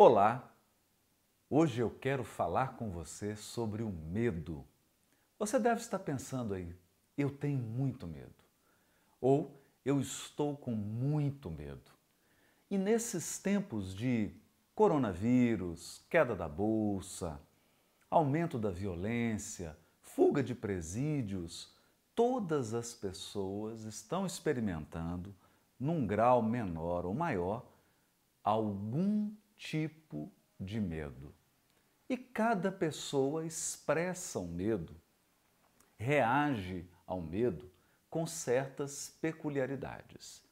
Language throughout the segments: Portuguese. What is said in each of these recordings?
Olá! Hoje eu quero falar com você sobre o medo. Você deve estar pensando aí, eu tenho muito medo. Ou eu estou com muito medo. E nesses tempos de coronavírus, queda da bolsa, aumento da violência, fuga de presídios, todas as pessoas estão experimentando, num grau menor ou maior, algum tipo de medo. E cada pessoa expressa o medo, reage ao medo com certas peculiaridades,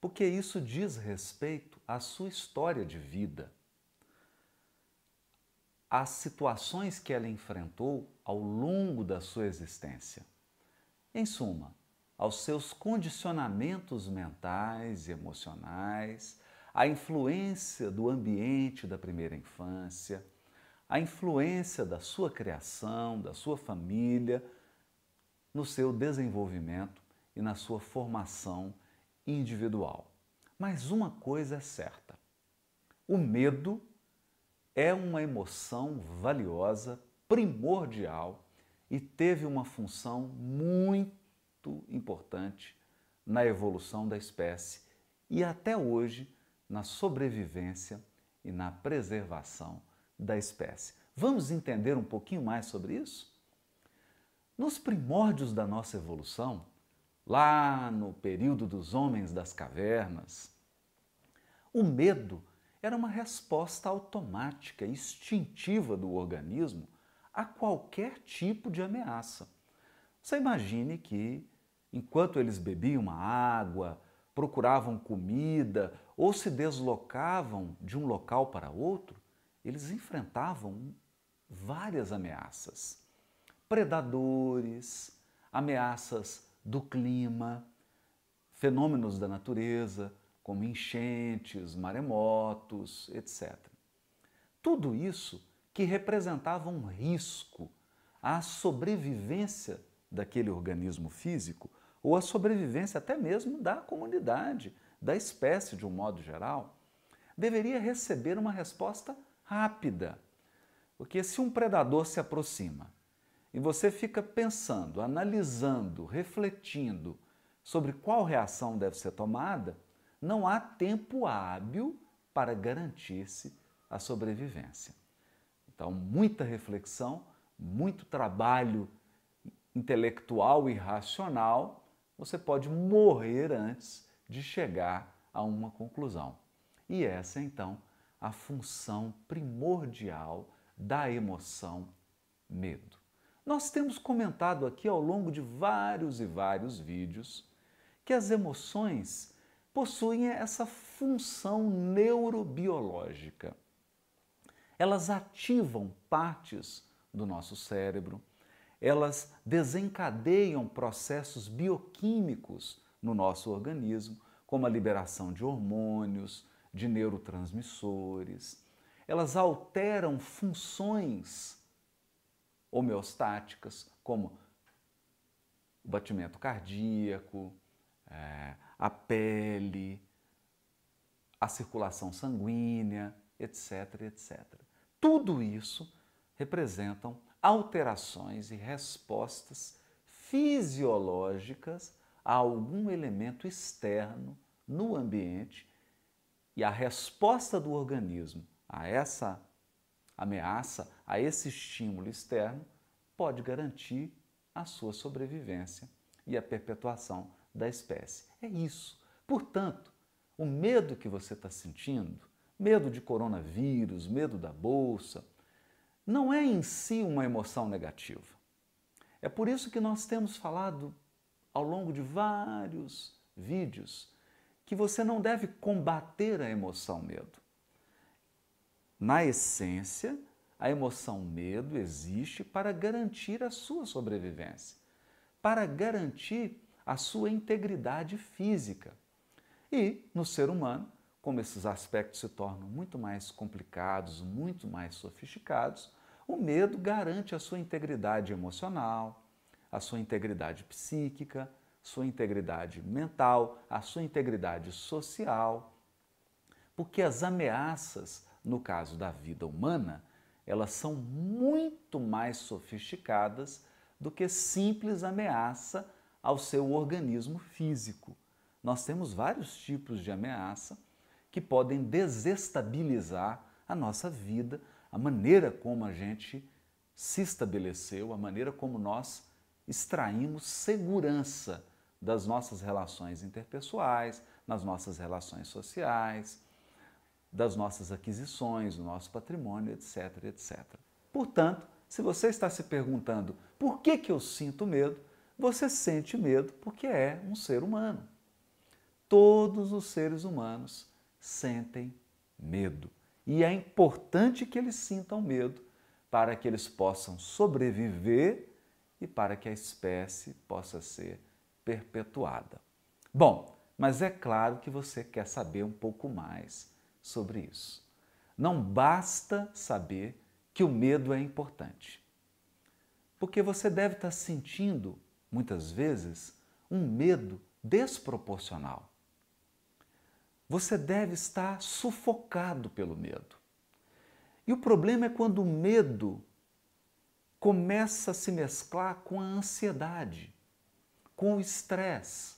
porque isso diz respeito à sua história de vida, às situações que ela enfrentou ao longo da sua existência. Em suma, aos seus condicionamentos mentais e emocionais, à influência do ambiente da primeira infância, à influência da sua criação, da sua família, no seu desenvolvimento e na sua formação individual. Mas uma coisa é certa: o medo é uma emoção valiosa, primordial e teve uma função muito importante na evolução da espécie e até hoje na sobrevivência e na preservação da espécie. Vamos entender um pouquinho mais sobre isso? Nos primórdios da nossa evolução, lá no período dos homens das cavernas, o medo era uma resposta automática, instintiva do organismo a qualquer tipo de ameaça. Você imagine que, enquanto eles bebiam uma água, procuravam comida ou se deslocavam de um local para outro, eles enfrentavam várias ameaças. Predadores, ameaças do clima, fenômenos da natureza, como enchentes, maremotos, etc. Tudo isso que representava um risco à sobrevivência daquele organismo físico ou à sobrevivência até mesmo da comunidade, da espécie de um modo geral, deveria receber uma resposta rápida. Porque se um predador se aproxima e você fica pensando, analisando, refletindo sobre qual reação deve ser tomada, não há tempo hábil para garantir-se a sobrevivência. Então, muita reflexão, muito trabalho intelectual e racional, você pode morrer antes de chegar a uma conclusão. E essa é então a função primordial da emoção medo. Nós temos comentado aqui ao longo de vários e vários vídeos que as emoções possuem essa função neurobiológica elas ativam partes do nosso cérebro, elas desencadeiam processos bioquímicos no nosso organismo, como a liberação de hormônios, de neurotransmissores. Elas alteram funções homeostáticas, como o batimento cardíaco, é, a pele, a circulação sanguínea, etc, etc. Tudo isso representam alterações e respostas fisiológicas a algum elemento externo no ambiente e a resposta do organismo a essa ameaça, a esse estímulo externo, pode garantir a sua sobrevivência e a perpetuação da espécie. É isso. Portanto, o medo que você está sentindo medo de coronavírus, medo da bolsa, não é em si uma emoção negativa. É por isso que nós temos falado ao longo de vários vídeos que você não deve combater a emoção medo. Na essência, a emoção medo existe para garantir a sua sobrevivência, para garantir a sua integridade física. E, no ser humano, como esses aspectos se tornam muito mais complicados, muito mais sofisticados, o medo garante a sua integridade emocional, a sua integridade psíquica, sua integridade mental, a sua integridade social, porque as ameaças no caso da vida humana, elas são muito mais sofisticadas do que simples ameaça ao seu organismo físico. Nós temos vários tipos de ameaça que podem desestabilizar a nossa vida, a maneira como a gente se estabeleceu, a maneira como nós extraímos segurança das nossas relações interpessoais, nas nossas relações sociais, das nossas aquisições, do nosso patrimônio, etc, etc. Portanto, se você está se perguntando por que, que eu sinto medo, você sente medo porque é um ser humano. Todos os seres humanos sentem medo. E é importante que eles sintam medo para que eles possam sobreviver e para que a espécie possa ser perpetuada. Bom, mas é claro que você quer saber um pouco mais sobre isso. Não basta saber que o medo é importante. Porque você deve estar sentindo, muitas vezes, um medo desproporcional. Você deve estar sufocado pelo medo. E o problema é quando o medo começa a se mesclar com a ansiedade, com o estresse.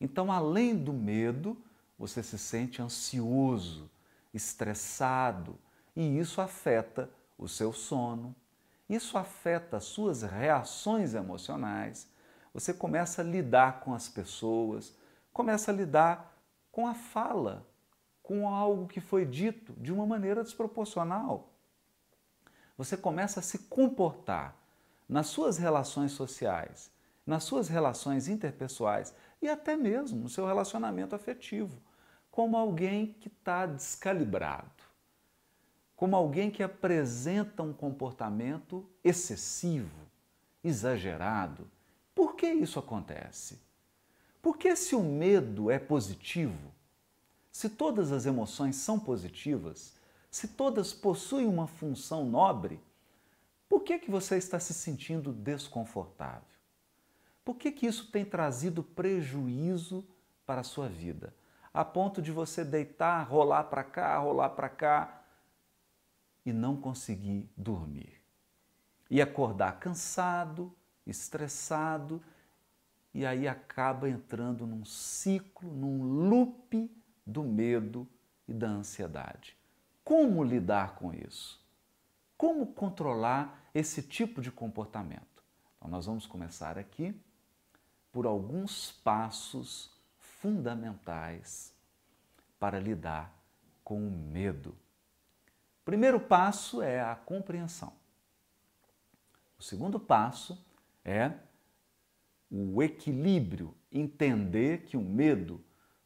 Então, além do medo, você se sente ansioso, estressado, e isso afeta o seu sono, isso afeta as suas reações emocionais. Você começa a lidar com as pessoas, começa a lidar com a fala, com algo que foi dito de uma maneira desproporcional. Você começa a se comportar nas suas relações sociais, nas suas relações interpessoais e até mesmo no seu relacionamento afetivo, como alguém que está descalibrado, como alguém que apresenta um comportamento excessivo, exagerado. Por que isso acontece? Porque se o medo é positivo, se todas as emoções são positivas, se todas possuem uma função nobre, por que, que você está se sentindo desconfortável? Por que, que isso tem trazido prejuízo para a sua vida? A ponto de você deitar, rolar para cá, rolar para cá e não conseguir dormir. E acordar cansado, estressado e aí acaba entrando num ciclo, num loop do medo e da ansiedade. Como lidar com isso? Como controlar esse tipo de comportamento? Então, nós vamos começar aqui por alguns passos fundamentais para lidar com o medo. O primeiro passo é a compreensão. O segundo passo é o equilíbrio, entender que o medo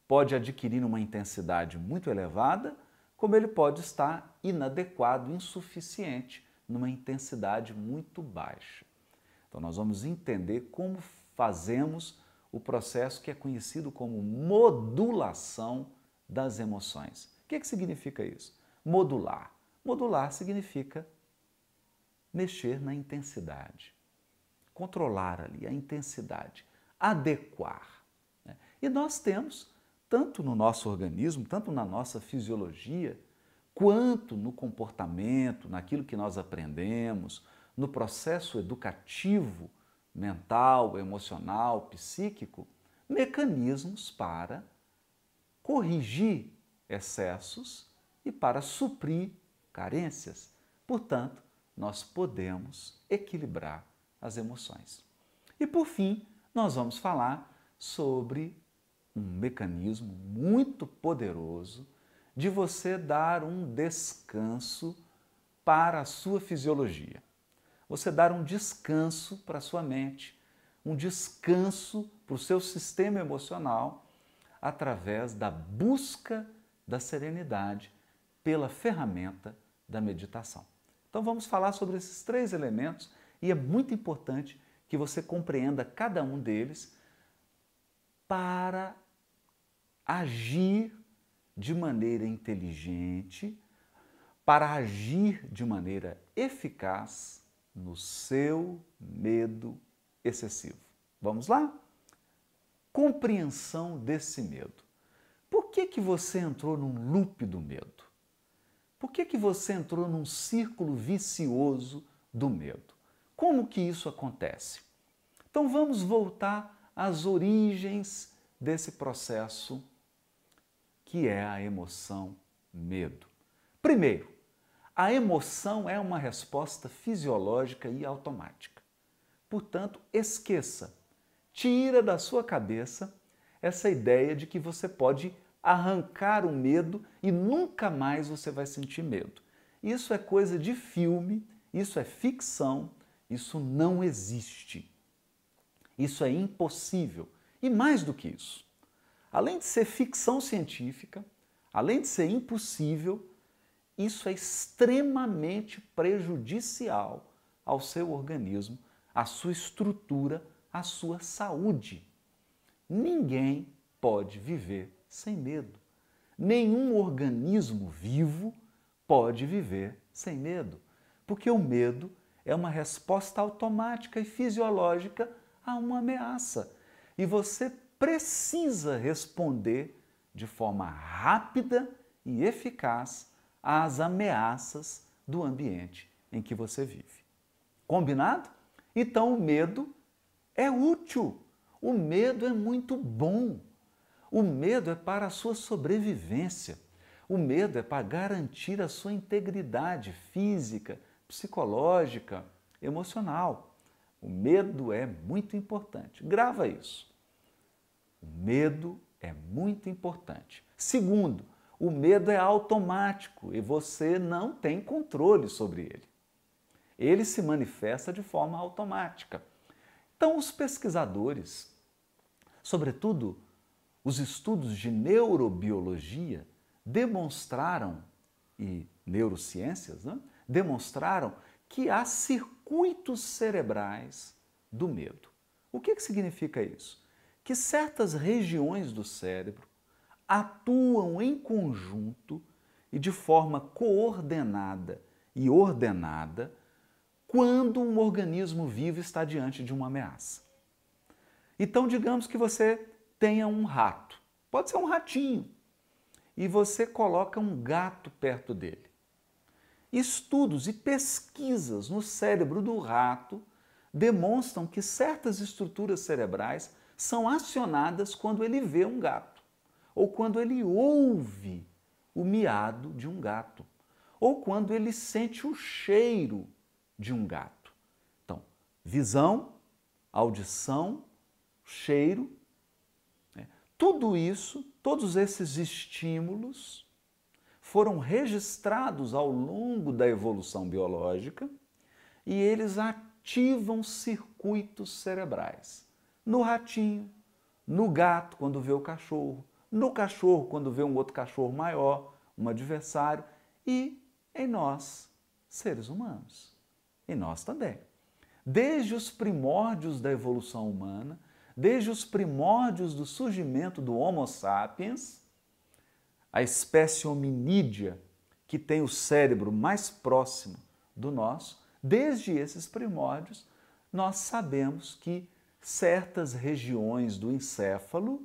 pode adquirir uma intensidade muito elevada, como ele pode estar inadequado, insuficiente, numa intensidade muito baixa. Então, nós vamos entender como fazemos o processo que é conhecido como modulação das emoções. O que, que significa isso? Modular. Modular significa mexer na intensidade controlar ali a intensidade, adequar. Né? E nós temos, tanto no nosso organismo, tanto na nossa fisiologia, quanto no comportamento, naquilo que nós aprendemos, no processo educativo, mental, emocional, psíquico, mecanismos para corrigir excessos e para suprir carências. Portanto, nós podemos equilibrar as emoções. E por fim, nós vamos falar sobre um mecanismo muito poderoso de você dar um descanso para a sua fisiologia. Você dar um descanso para a sua mente, um descanso para o seu sistema emocional através da busca da serenidade pela ferramenta da meditação. Então vamos falar sobre esses três elementos e é muito importante que você compreenda cada um deles para agir de maneira inteligente, para agir de maneira eficaz no seu medo excessivo. Vamos lá? Compreensão desse medo. Por que, que você entrou num loop do medo? Por que, que você entrou num círculo vicioso do medo? Como que isso acontece? Então vamos voltar às origens desse processo que é a emoção medo. Primeiro, a emoção é uma resposta fisiológica e automática. Portanto, esqueça, tira da sua cabeça essa ideia de que você pode arrancar o medo e nunca mais você vai sentir medo. Isso é coisa de filme, isso é ficção, isso não existe. Isso é impossível. E mais do que isso, além de ser ficção científica, além de ser impossível, isso é extremamente prejudicial ao seu organismo, à sua estrutura, à sua saúde. Ninguém pode viver sem medo. Nenhum organismo vivo pode viver sem medo, porque o medo é uma resposta automática e fisiológica a uma ameaça. E você precisa responder de forma rápida e eficaz às ameaças do ambiente em que você vive. Combinado? Então o medo é útil. O medo é muito bom. O medo é para a sua sobrevivência. O medo é para garantir a sua integridade física, psicológica, emocional. O medo é muito importante. Grava isso. O medo é muito importante. Segundo, o medo é automático e você não tem controle sobre ele. Ele se manifesta de forma automática. Então, os pesquisadores, sobretudo os estudos de neurobiologia, demonstraram, e neurociências, né, demonstraram que há circuitos cerebrais do medo. O que, que significa isso? Que certas regiões do cérebro atuam em conjunto e de forma coordenada e ordenada quando um organismo vivo está diante de uma ameaça. Então, digamos que você tenha um rato, pode ser um ratinho, e você coloca um gato perto dele. Estudos e pesquisas no cérebro do rato demonstram que certas estruturas cerebrais são acionadas quando ele vê um gato, ou quando ele ouve o miado de um gato, ou quando ele sente o cheiro de um gato. Então, visão, audição, cheiro, né? tudo isso, todos esses estímulos foram registrados ao longo da evolução biológica e eles ativam circuitos cerebrais. No ratinho, no gato, quando vê o cachorro, no cachorro, quando vê um outro cachorro maior, um adversário, e em nós, seres humanos. E nós também. Desde os primórdios da evolução humana, desde os primórdios do surgimento do Homo sapiens, a espécie hominídea que tem o cérebro mais próximo do nosso, desde esses primórdios, nós sabemos que certas regiões do encéfalo,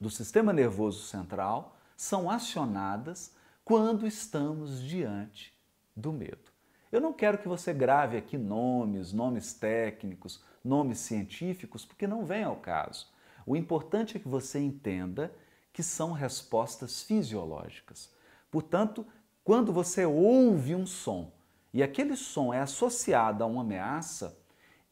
do sistema nervoso central, são acionadas quando estamos diante do medo. Eu não quero que você grave aqui nomes, nomes técnicos, nomes científicos, porque não vem ao caso. O importante é que você entenda que são respostas fisiológicas. Portanto, quando você ouve um som e aquele som é associado a uma ameaça,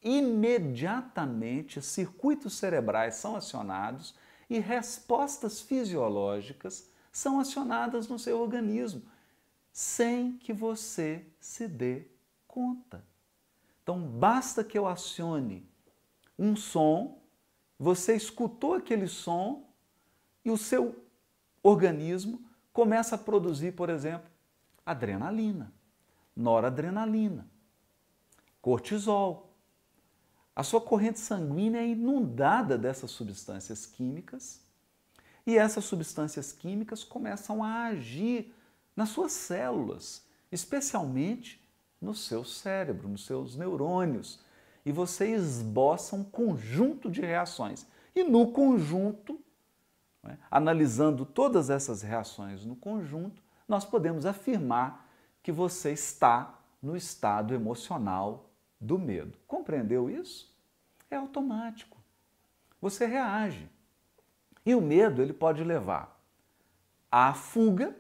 imediatamente circuitos cerebrais são acionados e respostas fisiológicas são acionadas no seu organismo, sem que você se dê conta. Então, basta que eu acione um som, você escutou aquele som e o seu organismo começa a produzir, por exemplo, adrenalina, noradrenalina, cortisol. A sua corrente sanguínea é inundada dessas substâncias químicas e essas substâncias químicas começam a agir nas suas células, especialmente no seu cérebro, nos seus neurônios. E você esboça um conjunto de reações. E no conjunto né? Analisando todas essas reações no conjunto, nós podemos afirmar que você está no estado emocional do medo. Compreendeu isso? É automático. Você reage. E o medo ele pode levar à fuga,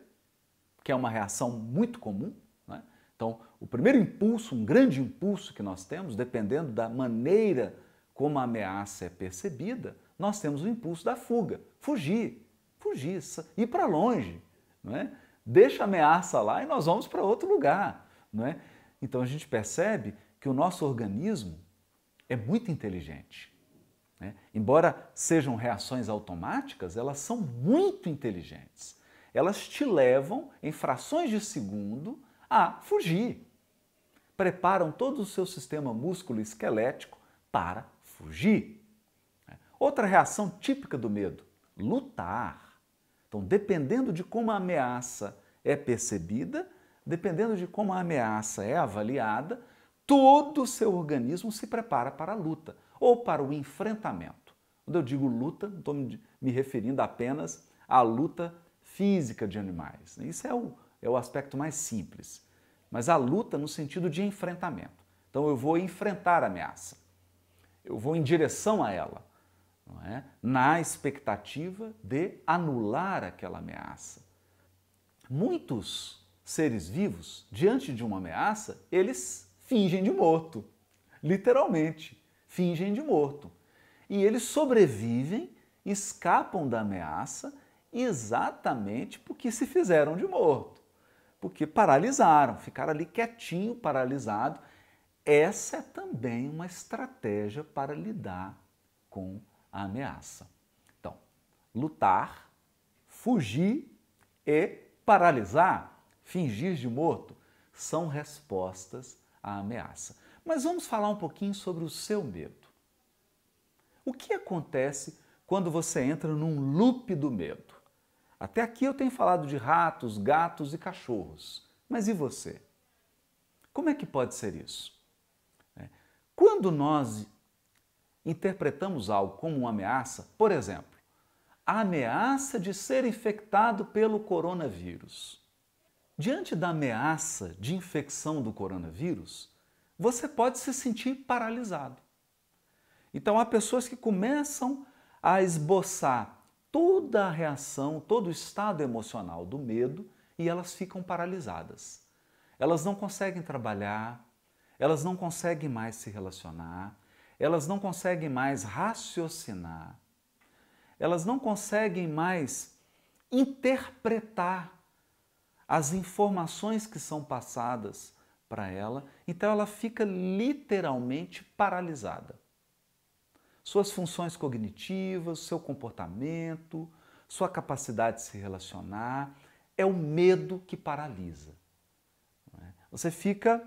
que é uma reação muito comum. Né? Então, o primeiro impulso, um grande impulso que nós temos, dependendo da maneira como a ameaça é percebida, nós temos o impulso da fuga, fugir, fugir, ir para longe, não é? Deixa a ameaça lá e nós vamos para outro lugar, não é? Então a gente percebe que o nosso organismo é muito inteligente. Né? Embora sejam reações automáticas, elas são muito inteligentes. Elas te levam, em frações de segundo, a fugir. Preparam todo o seu sistema músculo esquelético para fugir. Outra reação típica do medo, lutar. Então, dependendo de como a ameaça é percebida, dependendo de como a ameaça é avaliada, todo o seu organismo se prepara para a luta ou para o enfrentamento. Quando eu digo luta, não estou me referindo apenas à luta física de animais. Isso é o, é o aspecto mais simples. Mas a luta no sentido de enfrentamento. Então eu vou enfrentar a ameaça. Eu vou em direção a ela é? na expectativa de anular aquela ameaça. Muitos seres vivos, diante de uma ameaça, eles fingem de morto, literalmente, fingem de morto. E eles sobrevivem, escapam da ameaça exatamente porque se fizeram de morto, porque paralisaram, ficaram ali quietinho, paralisado. Essa é também uma estratégia para lidar com a ameaça. Então, lutar, fugir e paralisar, fingir de morto, são respostas à ameaça. Mas vamos falar um pouquinho sobre o seu medo. O que acontece quando você entra num loop do medo? Até aqui eu tenho falado de ratos, gatos e cachorros. Mas e você? Como é que pode ser isso? É, quando nós interpretamos algo como uma ameaça, por exemplo, a ameaça de ser infectado pelo coronavírus. Diante da ameaça de infecção do coronavírus, você pode se sentir paralisado. Então, há pessoas que começam a esboçar toda a reação, todo o estado emocional do medo e elas ficam paralisadas. Elas não conseguem trabalhar, elas não conseguem mais se relacionar, elas não conseguem mais raciocinar, elas não conseguem mais interpretar as informações que são passadas para ela, então ela fica literalmente paralisada. Suas funções cognitivas, seu comportamento, sua capacidade de se relacionar, é o medo que paralisa. É? Você fica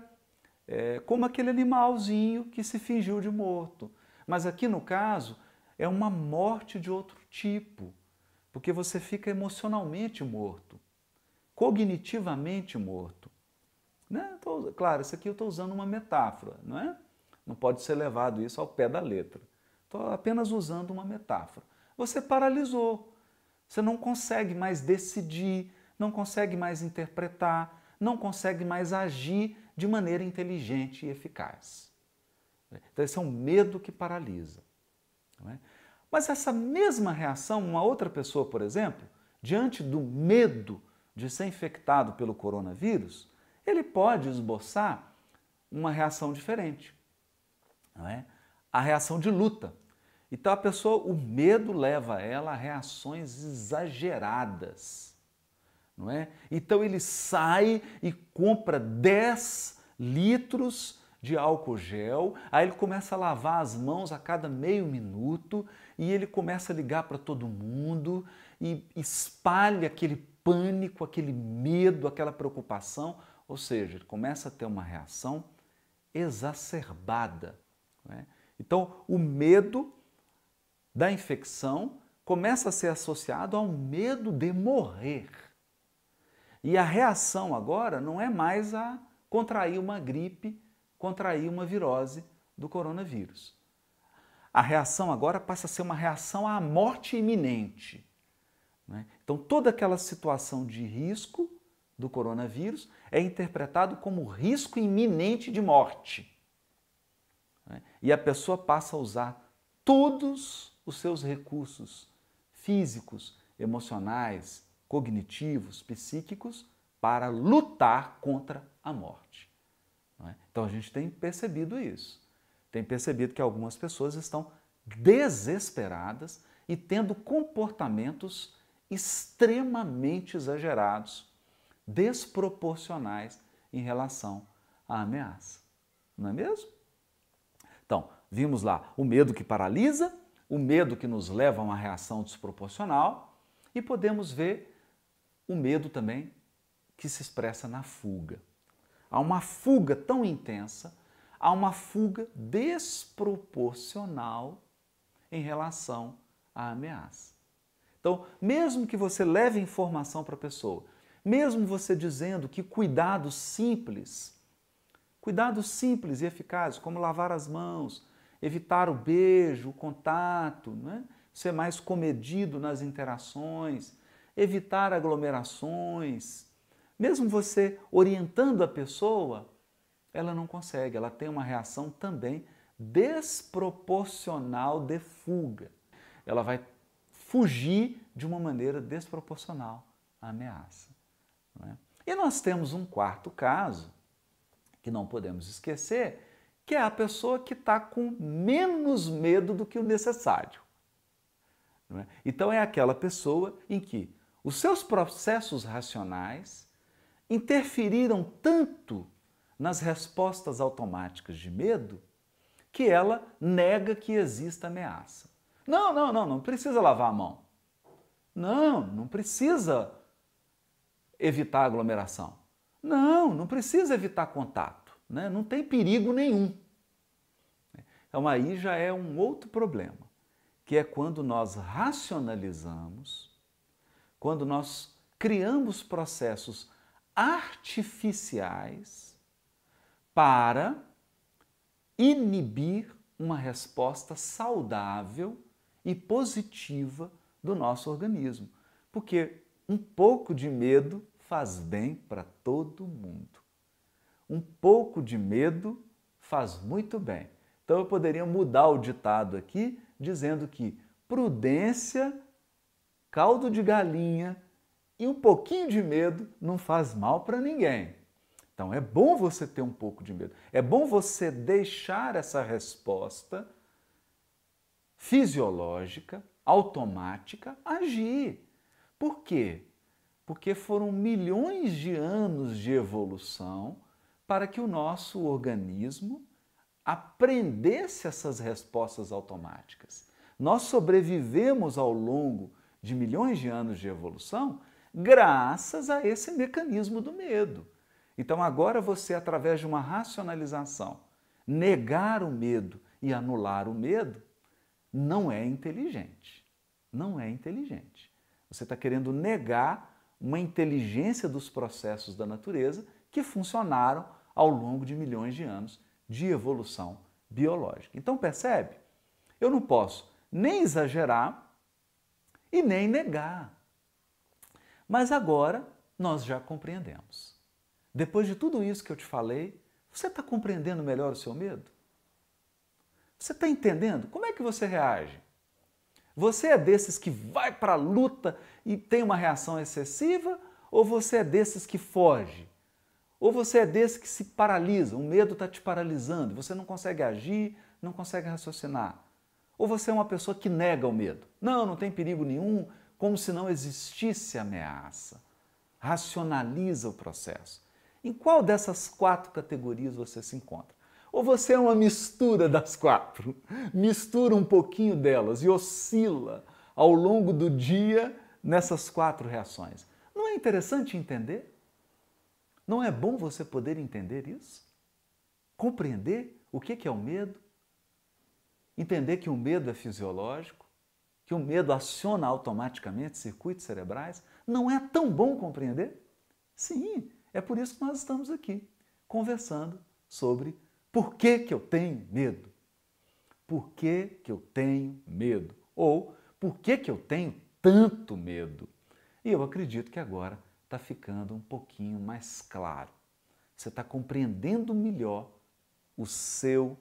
é, como aquele animalzinho que se fingiu de morto. Mas aqui no caso é uma morte de outro tipo, porque você fica emocionalmente morto, cognitivamente morto. Né? Claro, isso aqui eu estou usando uma metáfora, não é? Não pode ser levado isso ao pé da letra. Estou apenas usando uma metáfora. Você paralisou. Você não consegue mais decidir, não consegue mais interpretar, não consegue mais agir de maneira inteligente e eficaz. Então, esse é um medo que paralisa. É? Mas essa mesma reação, uma outra pessoa, por exemplo, diante do medo de ser infectado pelo coronavírus, ele pode esboçar uma reação diferente. É? A reação de luta. Então a pessoa, o medo leva ela a reações exageradas não é? Então ele sai e compra 10 litros de álcool gel, aí ele começa a lavar as mãos a cada meio minuto e ele começa a ligar para todo mundo e espalha aquele pânico, aquele medo, aquela preocupação, ou seja, ele começa a ter uma reação exacerbada. É? Então, o medo da infecção começa a ser associado ao medo de morrer. E a reação agora não é mais a contrair uma gripe, contrair uma virose do coronavírus. A reação agora passa a ser uma reação à morte iminente. Né? Então, toda aquela situação de risco do coronavírus é interpretado como risco iminente de morte. Né? E a pessoa passa a usar todos os seus recursos físicos, emocionais, cognitivos, psíquicos para lutar contra a morte. É? Então a gente tem percebido isso. Tem percebido que algumas pessoas estão desesperadas e tendo comportamentos extremamente exagerados, desproporcionais em relação à ameaça. Não é mesmo? Então, vimos lá o medo que paralisa, o medo que nos leva a uma reação desproporcional e podemos ver o medo também que se expressa na fuga. Há uma fuga tão intensa, há uma fuga desproporcional em relação à ameaça. Então, mesmo que você leve informação para a pessoa, mesmo você dizendo que cuidados simples, cuidados simples e eficazes, como lavar as mãos, evitar o beijo, o contato, né? ser mais comedido nas interações, evitar aglomerações, mesmo você orientando a pessoa, ela não consegue, ela tem uma reação também desproporcional de fuga. Ela vai fugir de uma maneira desproporcional à ameaça. É? E nós temos um quarto caso, que não podemos esquecer, que é a pessoa que está com menos medo do que o necessário. É? Então é aquela pessoa em que os seus processos racionais interferiram tanto nas respostas automáticas de medo que ela nega que exista ameaça. Não, não, não, não precisa lavar a mão. Não, não precisa evitar aglomeração. Não, não precisa evitar contato. Né? Não tem perigo nenhum. Então aí já é um outro problema, que é quando nós racionalizamos, quando nós criamos processos artificiais para inibir uma resposta saudável e positiva do nosso organismo. Porque um pouco de medo faz bem para todo mundo. Um pouco de medo faz muito bem. Então eu poderia mudar o ditado aqui dizendo que prudência, caldo de galinha e um pouquinho de medo não faz mal para ninguém. Então é bom você ter um pouco de medo. É bom você deixar essa resposta fisiológica, automática, agir. Por quê? Porque foram milhões de anos de evolução para que o nosso organismo aprendesse essas respostas automáticas. Nós sobrevivemos ao longo de milhões de anos de evolução graças a esse mecanismo do medo. Então, agora você, através de uma racionalização, negar o medo e anular o medo, não é inteligente. Não é inteligente. Você está querendo negar uma inteligência dos processos da natureza que funcionaram ao longo de milhões de anos de evolução biológica. Então, percebe? Eu não posso nem exagerar e nem negar. Mas agora nós já compreendemos. Depois de tudo isso que eu te falei, você está compreendendo melhor o seu medo? Você está entendendo? Como é que você reage? Você é desses que vai para a luta e tem uma reação excessiva? Ou você é desses que foge? Ou você é desses que se paralisa? O medo está te paralisando, você não consegue agir, não consegue raciocinar. Ou você é uma pessoa que nega o medo? Não, não tem perigo nenhum, como se não existisse ameaça. Racionaliza o processo. Em qual dessas quatro categorias você se encontra? Ou você é uma mistura das quatro? Mistura um pouquinho delas e oscila ao longo do dia nessas quatro reações. Não é interessante entender? Não é bom você poder entender isso? Compreender o que é o medo? Entender que o medo é fisiológico? que o medo aciona automaticamente circuitos cerebrais, não é tão bom compreender? Sim, é por isso que nós estamos aqui, conversando sobre por que, que eu tenho medo. Por que, que eu tenho medo? Ou por que, que eu tenho tanto medo? E eu acredito que agora está ficando um pouquinho mais claro. Você está compreendendo melhor o seu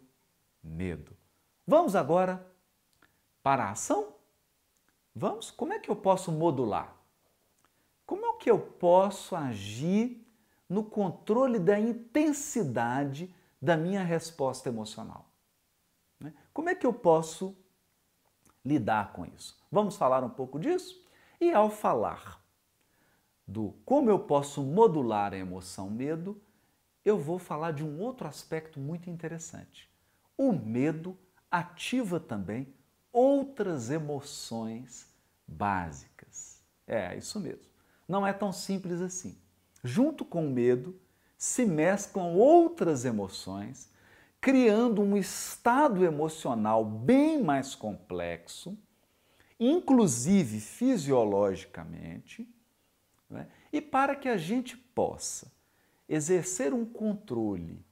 medo. Vamos agora para a ação? Vamos? Como é que eu posso modular? Como é que eu posso agir no controle da intensidade da minha resposta emocional? Né? Como é que eu posso lidar com isso? Vamos falar um pouco disso? E ao falar do como eu posso modular a emoção medo, eu vou falar de um outro aspecto muito interessante. O medo ativa também outras emoções básicas. É, isso mesmo. Não é tão simples assim. Junto com o medo, se mesclam outras emoções, criando um estado emocional bem mais complexo, inclusive fisiologicamente, né? e para que a gente possa exercer um controle,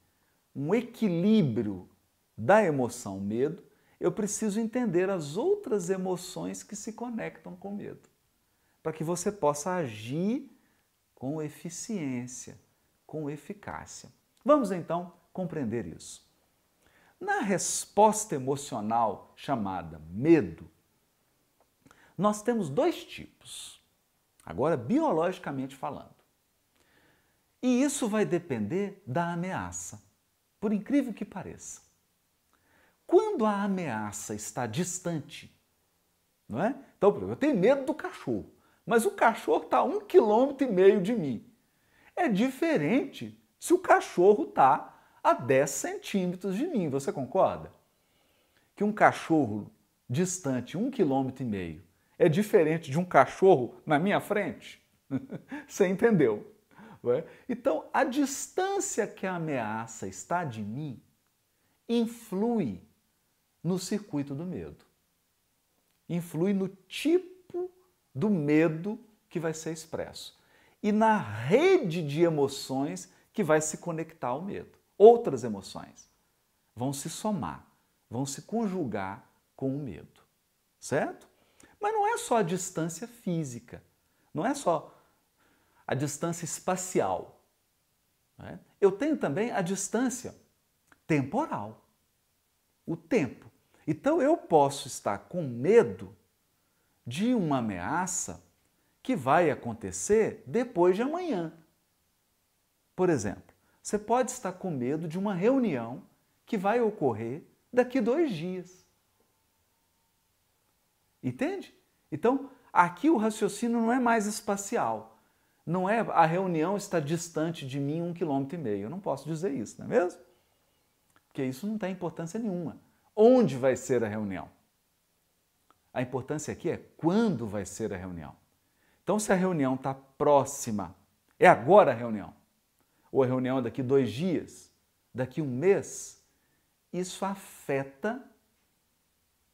um equilíbrio da emoção medo, eu preciso entender as outras emoções que se conectam com medo, para que você possa agir com eficiência, com eficácia. Vamos então compreender isso. Na resposta emocional chamada medo, nós temos dois tipos, agora biologicamente falando. E isso vai depender da ameaça, por incrível que pareça. Quando a ameaça está distante, não é? Então, eu tenho medo do cachorro, mas o cachorro está a um quilômetro e meio de mim. É diferente se o cachorro está a 10 centímetros de mim, você concorda? Que um cachorro distante um quilômetro e meio é diferente de um cachorro na minha frente? você entendeu? É? Então, a distância que a ameaça está de mim influi no circuito do medo. Influi no tipo do medo que vai ser expresso e na rede de emoções que vai se conectar ao medo. Outras emoções vão se somar, vão se conjugar com o medo, certo? Mas não é só a distância física, não é só a distância espacial. Né? Eu tenho também a distância temporal, o tempo. Então eu posso estar com medo de uma ameaça que vai acontecer depois de amanhã. Por exemplo, você pode estar com medo de uma reunião que vai ocorrer daqui dois dias. Entende? Então, aqui o raciocínio não é mais espacial. Não é a reunião está distante de mim um quilômetro e meio. Eu não posso dizer isso, não é mesmo? Porque isso não tem importância nenhuma onde vai ser a reunião. A importância aqui é quando vai ser a reunião. Então, se a reunião está próxima, é agora a reunião, ou a reunião é daqui dois dias, daqui um mês, isso afeta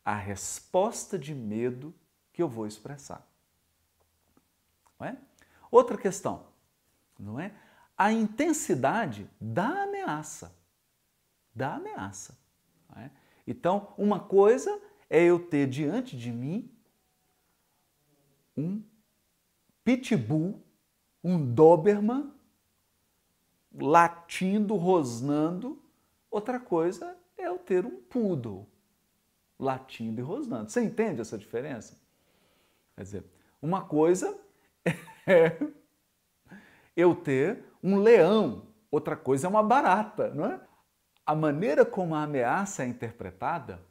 a resposta de medo que eu vou expressar. Não é? Outra questão, não é? A intensidade da ameaça. Da ameaça. Não é? Então, uma coisa é eu ter diante de mim um pitbull, um Doberman latindo, rosnando. Outra coisa é eu ter um poodle latindo e rosnando. Você entende essa diferença? Quer dizer, uma coisa é eu ter um leão, outra coisa é uma barata, não é? A maneira como a ameaça é interpretada,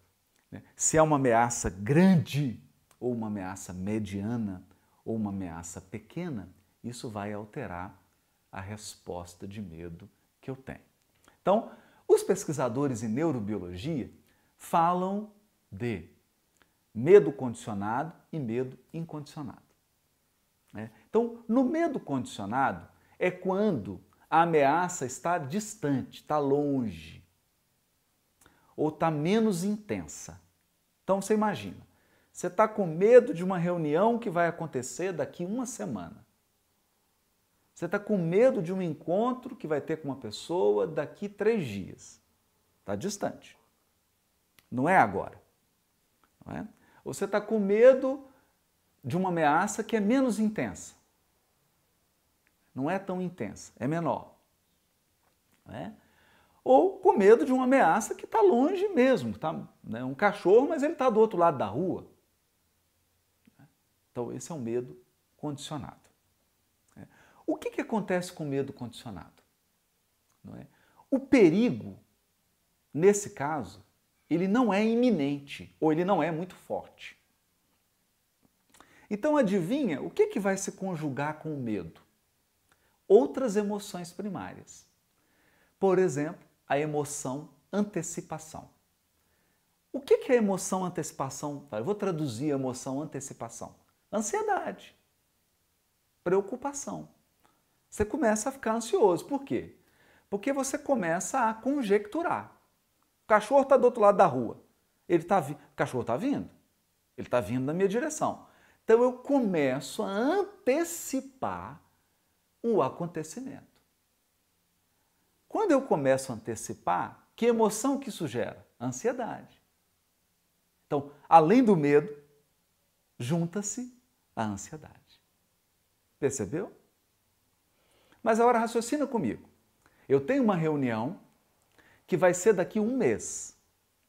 né, se é uma ameaça grande ou uma ameaça mediana ou uma ameaça pequena, isso vai alterar a resposta de medo que eu tenho. Então, os pesquisadores em neurobiologia falam de medo condicionado e medo incondicionado. Né? Então, no medo condicionado é quando a ameaça está distante, está longe, ou está menos intensa. Então você imagina, você está com medo de uma reunião que vai acontecer daqui uma semana. Você está com medo de um encontro que vai ter com uma pessoa daqui três dias. Está distante. Não é agora. Não é? Você está com medo de uma ameaça que é menos intensa. não é tão intensa, é menor. Né? Ou com medo de uma ameaça que está longe mesmo, tá? Né? um cachorro, mas ele está do outro lado da rua. Então, esse é um medo condicionado. Né? O que, que acontece com o medo condicionado? É? O perigo, nesse caso, ele não é iminente ou ele não é muito forte. Então, adivinha o que, que vai se conjugar com o medo? Outras emoções primárias. Por exemplo, a emoção antecipação. O que, é emoção antecipação? Eu vou traduzir emoção antecipação. Ansiedade, preocupação. Você começa a ficar ansioso. Por quê? Porque você começa a conjecturar. O cachorro está do outro lado da rua. Ele tá vi... O cachorro está vindo. Ele está vindo na minha direção. Então eu começo a antecipar o acontecimento. Quando eu começo a antecipar, que emoção que isso gera? Ansiedade. Então, além do medo, junta-se a ansiedade. Percebeu? Mas agora raciocina comigo. Eu tenho uma reunião que vai ser daqui um mês.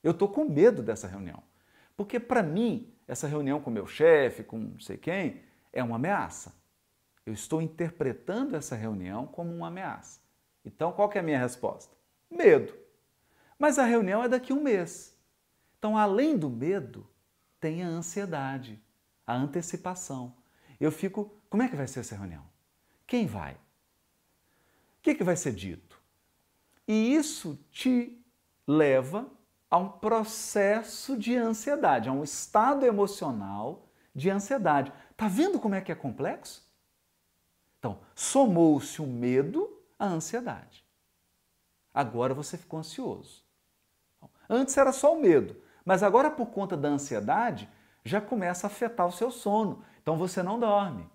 Eu estou com medo dessa reunião. Porque para mim, essa reunião com meu chefe, com não sei quem, é uma ameaça. Eu estou interpretando essa reunião como uma ameaça. Então, qual é a minha resposta? Medo. Mas a reunião é daqui um mês. Então, além do medo, tem a ansiedade, a antecipação. Eu fico, como é que vai ser essa reunião? Quem vai? O que, que vai ser dito? E isso te leva a um processo de ansiedade, a um estado emocional de ansiedade. Tá vendo como é que é complexo? Então, somou-se o medo à ansiedade. Agora você ficou ansioso. Antes era só o medo, mas agora por conta da ansiedade já começa a afetar o seu sono. Então você não dorme.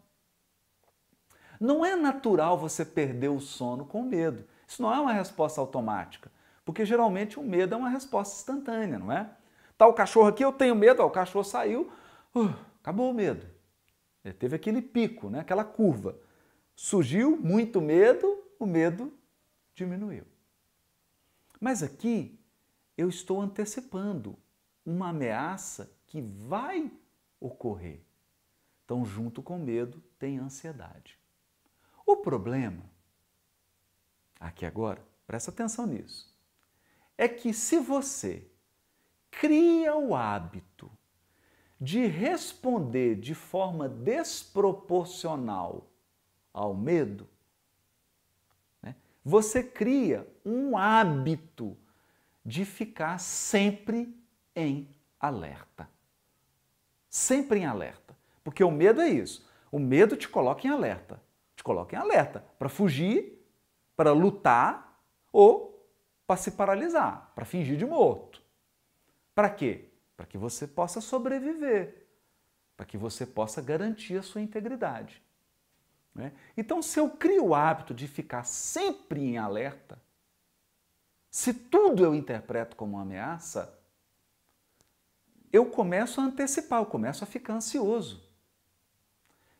Não é natural você perder o sono com medo. Isso não é uma resposta automática. Porque geralmente o medo é uma resposta instantânea, não é? Tá o cachorro aqui, eu tenho medo, ó, o cachorro saiu, uh, acabou o medo. Ele teve aquele pico, né? aquela curva. Surgiu muito medo, o medo diminuiu. Mas aqui eu estou antecipando uma ameaça que vai ocorrer. Então, junto com medo, tem ansiedade. O problema, aqui agora, presta atenção nisso é que se você cria o hábito de responder de forma desproporcional ao medo, você cria um hábito de ficar sempre em alerta. Sempre em alerta. Porque o medo é isso. O medo te coloca em alerta. Te coloca em alerta para fugir, para lutar ou para se paralisar, para fingir de morto. Para quê? Para que você possa sobreviver, para que você possa garantir a sua integridade. Né? Então, se eu crio o hábito de ficar sempre em alerta, se tudo eu interpreto como uma ameaça, eu começo a antecipar, eu começo a ficar ansioso.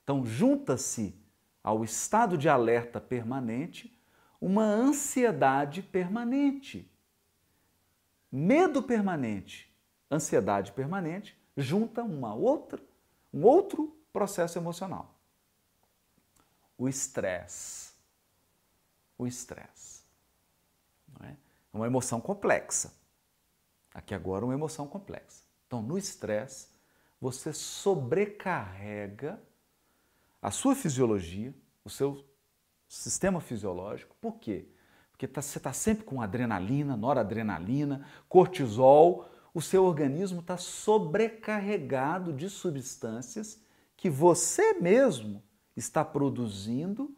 Então, junta-se ao estado de alerta permanente uma ansiedade permanente. Medo permanente, ansiedade permanente, junta uma outra, um outro processo emocional. O estresse. O estresse. É? é uma emoção complexa. Aqui agora uma emoção complexa. Então, no estresse, você sobrecarrega a sua fisiologia, o seu sistema fisiológico. Por quê? Porque tá, você está sempre com adrenalina, noradrenalina, cortisol, o seu organismo está sobrecarregado de substâncias que você mesmo está produzindo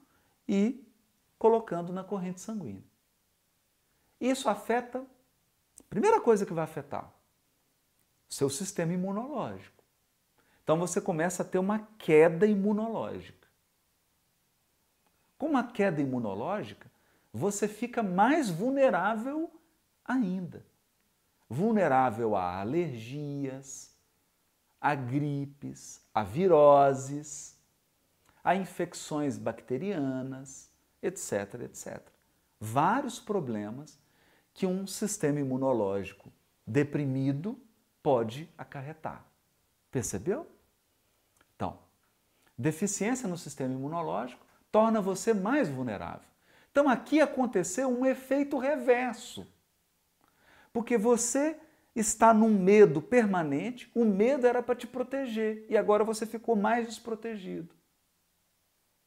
e colocando na corrente sanguínea. Isso afeta, primeira coisa que vai afetar, seu sistema imunológico. Então você começa a ter uma queda imunológica. Com uma queda imunológica, você fica mais vulnerável ainda. Vulnerável a alergias, a gripes, a viroses, a infecções bacterianas, etc, etc. Vários problemas que um sistema imunológico deprimido pode acarretar. Percebeu? Então, deficiência no sistema imunológico torna você mais vulnerável. Então aqui aconteceu um efeito reverso. Porque você está num medo permanente, o medo era para te proteger e agora você ficou mais desprotegido.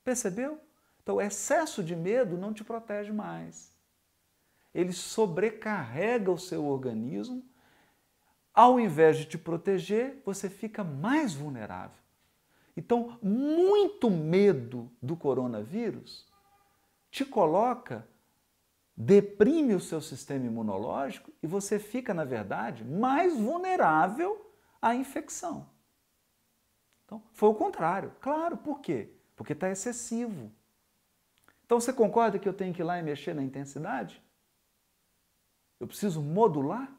Percebeu? Então, excesso de medo não te protege mais. Ele sobrecarrega o seu organismo. Ao invés de te proteger, você fica mais vulnerável. Então, muito medo do coronavírus te coloca, deprime o seu sistema imunológico e você fica, na verdade, mais vulnerável à infecção. Então, foi o contrário. Claro, por quê? Porque está excessivo. Então, você concorda que eu tenho que ir lá e mexer na intensidade? Eu preciso modular?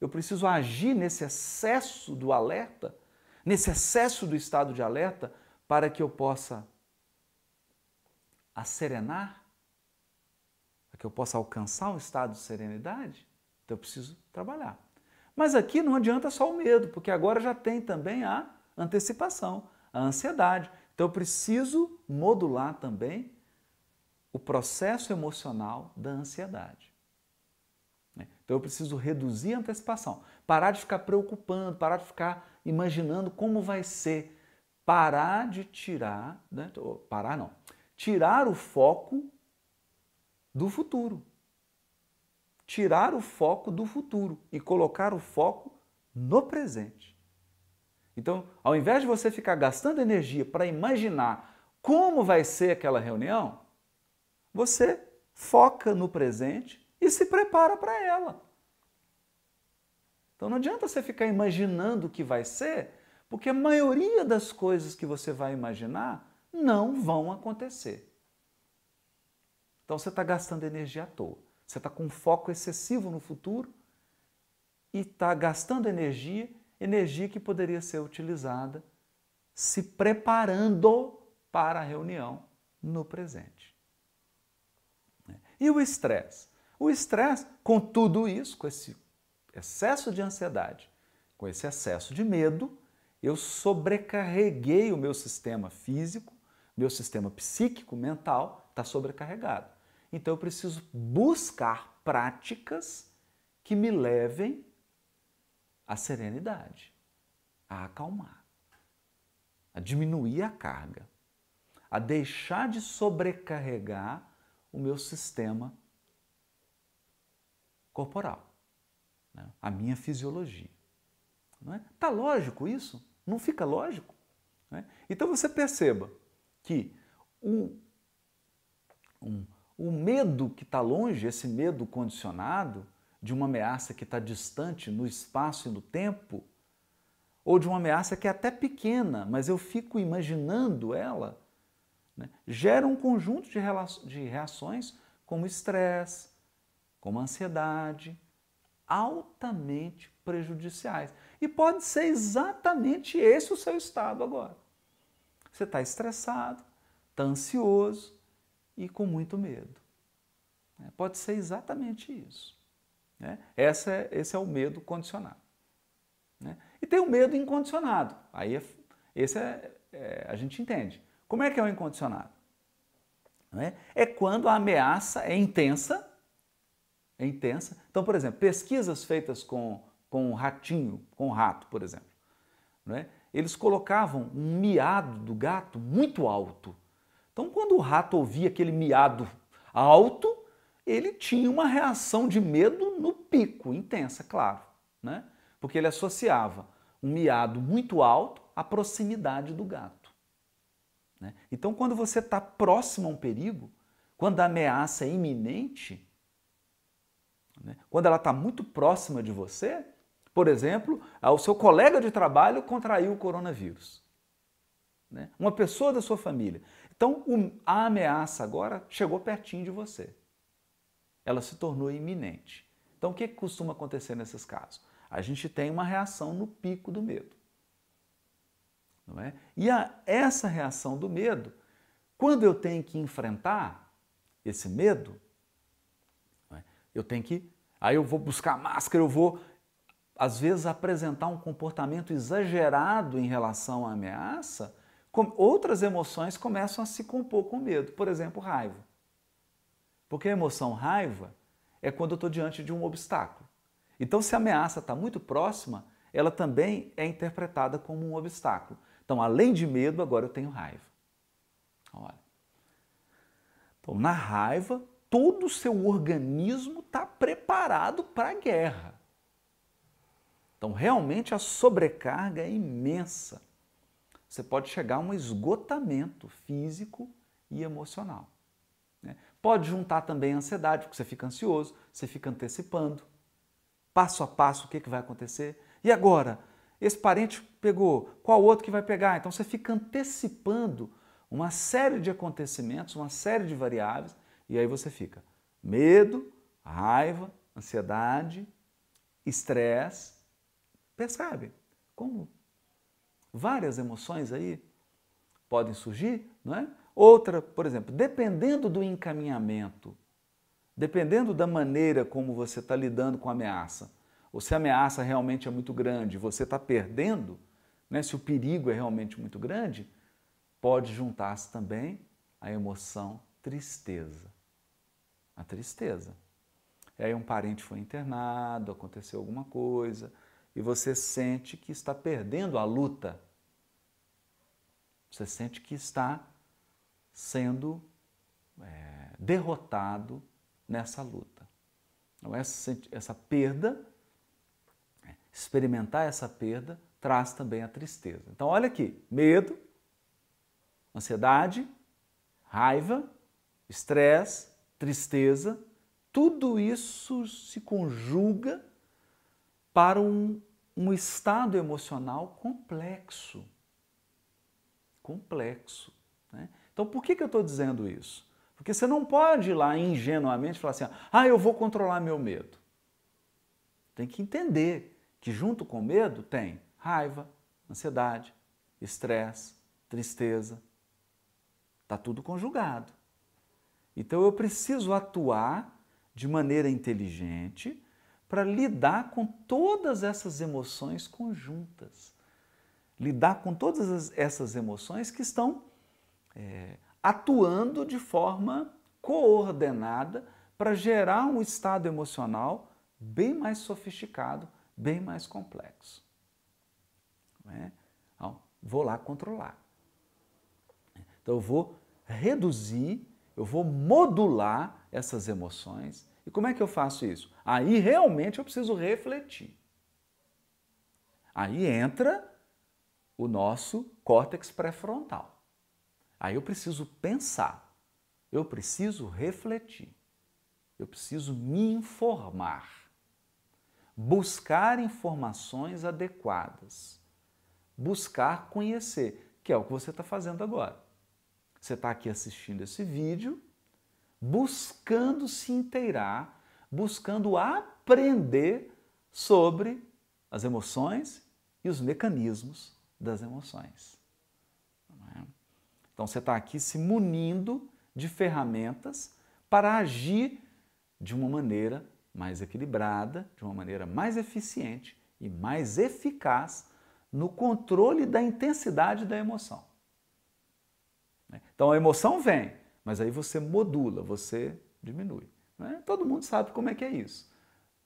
Eu preciso agir nesse excesso do alerta, nesse excesso do estado de alerta, para que eu possa a serenar, para que eu possa alcançar um estado de serenidade, então eu preciso trabalhar. Mas aqui não adianta só o medo, porque agora já tem também a antecipação, a ansiedade. Então eu preciso modular também o processo emocional da ansiedade. Né? Então eu preciso reduzir a antecipação, parar de ficar preocupando, parar de ficar imaginando como vai ser, parar de tirar, né? parar não, tirar o foco do futuro. Tirar o foco do futuro e colocar o foco no presente. Então, ao invés de você ficar gastando energia para imaginar como vai ser aquela reunião, você foca no presente e se prepara para ela. Então não adianta você ficar imaginando o que vai ser, porque a maioria das coisas que você vai imaginar não vão acontecer. Então você está gastando energia à toa. Você está com um foco excessivo no futuro e está gastando energia, energia que poderia ser utilizada se preparando para a reunião no presente. E o estresse? O estresse, com tudo isso, com esse excesso de ansiedade, com esse excesso de medo, eu sobrecarreguei o meu sistema físico, meu sistema psíquico, mental, está sobrecarregado. Então eu preciso buscar práticas que me levem à serenidade, a acalmar, a diminuir a carga, a deixar de sobrecarregar o meu sistema corporal, né? a minha fisiologia. Não é? Tá lógico isso? Não fica lógico? É? Então você perceba que o, um, o medo que está longe, esse medo condicionado, de uma ameaça que está distante no espaço e no tempo, ou de uma ameaça que é até pequena, mas eu fico imaginando ela, né, gera um conjunto de, de reações como estresse, como ansiedade, altamente prejudiciais. E pode ser exatamente esse o seu estado agora. Você está estressado, está ansioso e com muito medo. É, pode ser exatamente isso. Né? Esse, é, esse é o medo condicionado. Né? E tem o medo incondicionado. Aí é, esse é, é, a gente entende. Como é que é o incondicionado? É? é quando a ameaça é intensa, é intensa. Então, por exemplo, pesquisas feitas com, com um ratinho, com um rato, por exemplo. é? eles colocavam um miado do gato muito alto. Então, quando o rato ouvia aquele miado alto, ele tinha uma reação de medo no pico, intensa, claro, né? porque ele associava um miado muito alto à proximidade do gato. Né? Então, quando você está próximo a um perigo, quando a ameaça é iminente, né? quando ela está muito próxima de você, por exemplo, o seu colega de trabalho contraiu o coronavírus. Né? Uma pessoa da sua família. Então, a ameaça agora chegou pertinho de você. Ela se tornou iminente. Então, o que costuma acontecer nesses casos? A gente tem uma reação no pico do medo. Não é? E a, essa reação do medo, quando eu tenho que enfrentar esse medo, é? eu tenho que. Aí eu vou buscar máscara, eu vou, às vezes, apresentar um comportamento exagerado em relação à ameaça, outras emoções começam a se compor com medo. Por exemplo, raiva. Porque a emoção raiva é quando eu estou diante de um obstáculo. Então, se a ameaça está muito próxima, ela também é interpretada como um obstáculo. Então, além de medo, agora eu tenho raiva. Olha. Então, na raiva, todo o seu organismo está preparado para a guerra. Então, realmente a sobrecarga é imensa. Você pode chegar a um esgotamento físico e emocional. Pode juntar também a ansiedade, porque você fica ansioso, você fica antecipando. Passo a passo, o que, que vai acontecer? E agora? Esse parente pegou, qual outro que vai pegar? Então você fica antecipando uma série de acontecimentos, uma série de variáveis, e aí você fica medo, raiva, ansiedade, estresse. Percebe como várias emoções aí podem surgir, não é? Outra, por exemplo, dependendo do encaminhamento, dependendo da maneira como você está lidando com a ameaça, ou se a ameaça realmente é muito grande, você está perdendo, né? se o perigo é realmente muito grande, pode juntar-se também a emoção tristeza. A tristeza. E aí um parente foi internado, aconteceu alguma coisa, e você sente que está perdendo a luta. Você sente que está sendo é, derrotado nessa luta. Então, essa, essa perda experimentar essa perda traz também a tristeza. Então, olha aqui: medo, ansiedade, raiva, estresse, tristeza, tudo isso se conjuga para um, um estado emocional complexo. Complexo. Né? Então, por que, que eu estou dizendo isso? Porque você não pode ir lá ingenuamente falar assim: ah, eu vou controlar meu medo. Tem que entender que junto com medo tem raiva, ansiedade, estresse, tristeza. Está tudo conjugado. Então eu preciso atuar de maneira inteligente para lidar com todas essas emoções conjuntas. Lidar com todas essas emoções que estão é, atuando de forma coordenada para gerar um estado emocional bem mais sofisticado bem mais complexo. É? Então, vou lá controlar. Então, eu vou reduzir, eu vou modular essas emoções. E como é que eu faço isso? Aí realmente eu preciso refletir. Aí entra o nosso córtex pré-frontal. Aí eu preciso pensar, eu preciso refletir, eu preciso me informar buscar informações adequadas, buscar conhecer, que é o que você está fazendo agora. Você está aqui assistindo esse vídeo, buscando se inteirar, buscando aprender sobre as emoções e os mecanismos das emoções. Então você está aqui se munindo de ferramentas para agir de uma maneira mais equilibrada, de uma maneira mais eficiente e mais eficaz no controle da intensidade da emoção. Né? Então a emoção vem, mas aí você modula, você diminui. Né? Todo mundo sabe como é que é isso.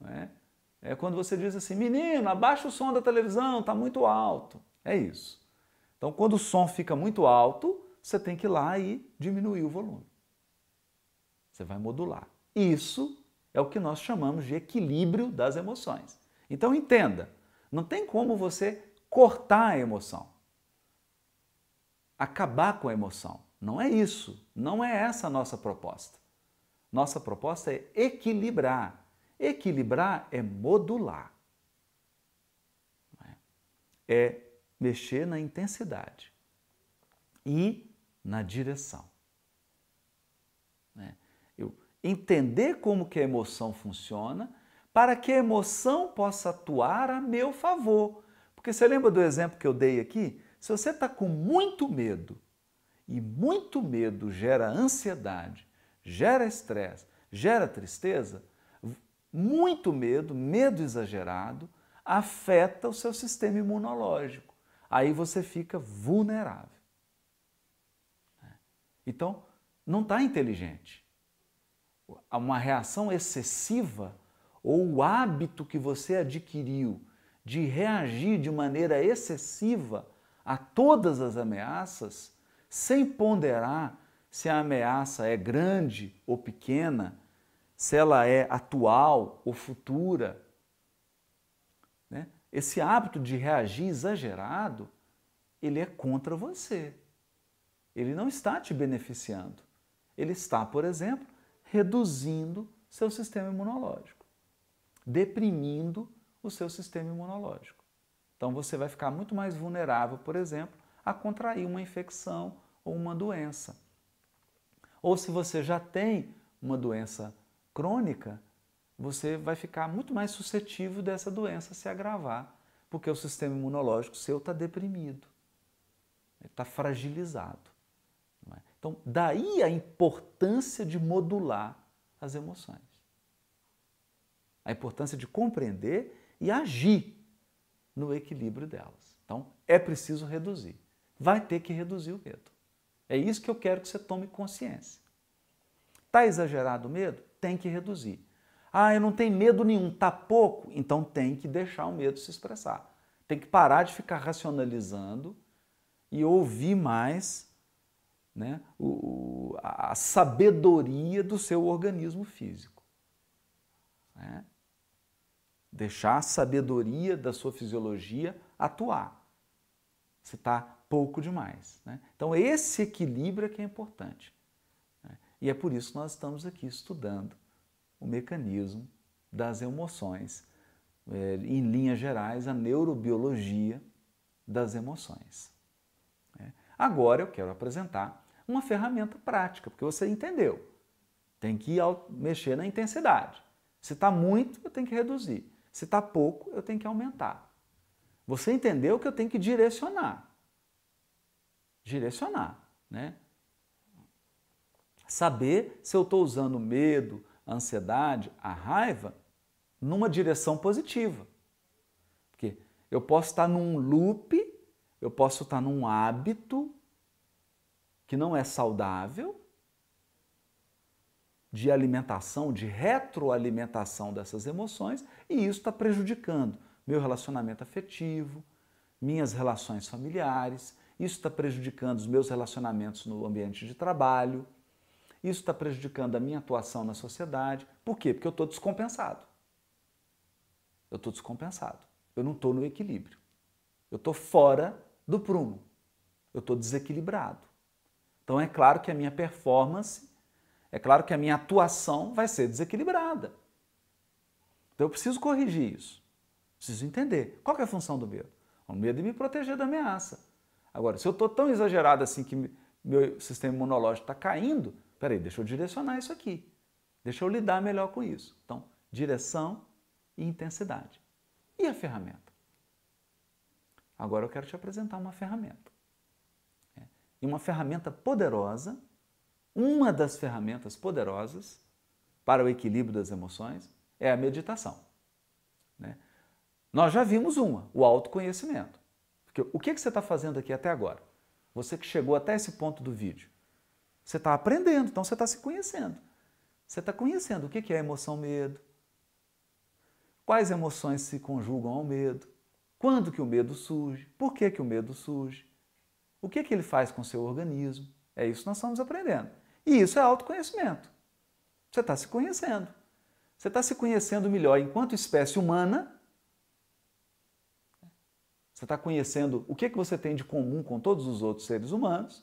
Né? É quando você diz assim, menino, abaixa o som da televisão, está muito alto. É isso. Então quando o som fica muito alto, você tem que ir lá e diminuir o volume. Você vai modular. Isso é o que nós chamamos de equilíbrio das emoções. Então entenda, não tem como você cortar a emoção, acabar com a emoção. Não é isso, não é essa a nossa proposta. Nossa proposta é equilibrar. Equilibrar é modular. É mexer na intensidade e na direção entender como que a emoção funciona, para que a emoção possa atuar a meu favor. Porque você lembra do exemplo que eu dei aqui? se você está com muito medo, e muito medo gera ansiedade, gera estresse, gera tristeza, muito medo, medo exagerado, afeta o seu sistema imunológico. Aí você fica vulnerável. Então, não está inteligente. Uma reação excessiva ou o hábito que você adquiriu de reagir de maneira excessiva a todas as ameaças, sem ponderar se a ameaça é grande ou pequena, se ela é atual ou futura. Né? Esse hábito de reagir exagerado, ele é contra você. Ele não está te beneficiando. Ele está, por exemplo, reduzindo seu sistema imunológico, deprimindo o seu sistema imunológico. Então você vai ficar muito mais vulnerável, por exemplo, a contrair uma infecção ou uma doença. Ou se você já tem uma doença crônica, você vai ficar muito mais suscetível dessa doença se agravar, porque o sistema imunológico seu está deprimido, está fragilizado. Então, daí a importância de modular as emoções. A importância de compreender e agir no equilíbrio delas. Então, é preciso reduzir. Vai ter que reduzir o medo. É isso que eu quero que você tome consciência. Está exagerado o medo? Tem que reduzir. Ah, eu não tenho medo nenhum, tá pouco? Então tem que deixar o medo se expressar. Tem que parar de ficar racionalizando e ouvir mais né, o, a sabedoria do seu organismo físico. Né? Deixar a sabedoria da sua fisiologia atuar. Você está pouco demais. Né? Então, esse equilíbrio é que é importante. Né? E é por isso que nós estamos aqui estudando o mecanismo das emoções, é, em linhas gerais, a neurobiologia das emoções. Agora eu quero apresentar uma ferramenta prática, porque você entendeu. Tem que mexer na intensidade. Se está muito, eu tenho que reduzir. Se está pouco, eu tenho que aumentar. Você entendeu que eu tenho que direcionar direcionar, né? Saber se eu estou usando o medo, a ansiedade, a raiva numa direção positiva. Porque eu posso estar num loop, eu posso estar num hábito que não é saudável de alimentação, de retroalimentação dessas emoções, e isso está prejudicando meu relacionamento afetivo, minhas relações familiares, isso está prejudicando os meus relacionamentos no ambiente de trabalho. Isso está prejudicando a minha atuação na sociedade. Por quê? Porque eu estou descompensado. Eu estou descompensado. Eu não estou no equilíbrio. Eu estou fora do prumo. Eu estou desequilibrado. Então é claro que a minha performance, é claro que a minha atuação vai ser desequilibrada. Então eu preciso corrigir isso. Preciso entender. Qual é a função do medo? O medo é me proteger da ameaça. Agora, se eu estou tão exagerado assim que meu sistema imunológico está caindo, peraí, deixa eu direcionar isso aqui. Deixa eu lidar melhor com isso. Então, direção e intensidade. E a ferramenta? Agora eu quero te apresentar uma ferramenta. É. E uma ferramenta poderosa, uma das ferramentas poderosas para o equilíbrio das emoções é a meditação. Né? Nós já vimos uma, o autoconhecimento. Porque o que, que você está fazendo aqui até agora? Você que chegou até esse ponto do vídeo. Você está aprendendo, então você está se conhecendo. Você está conhecendo o que, é emoção medo, quais emoções se conjugam ao medo, quando que o medo surge, por que, que o medo surge, o que, que ele faz com o seu organismo. É isso que nós estamos aprendendo. E isso é autoconhecimento. Você está se conhecendo. Você está se conhecendo melhor enquanto espécie humana você está conhecendo o que, que você tem de comum com todos os outros seres humanos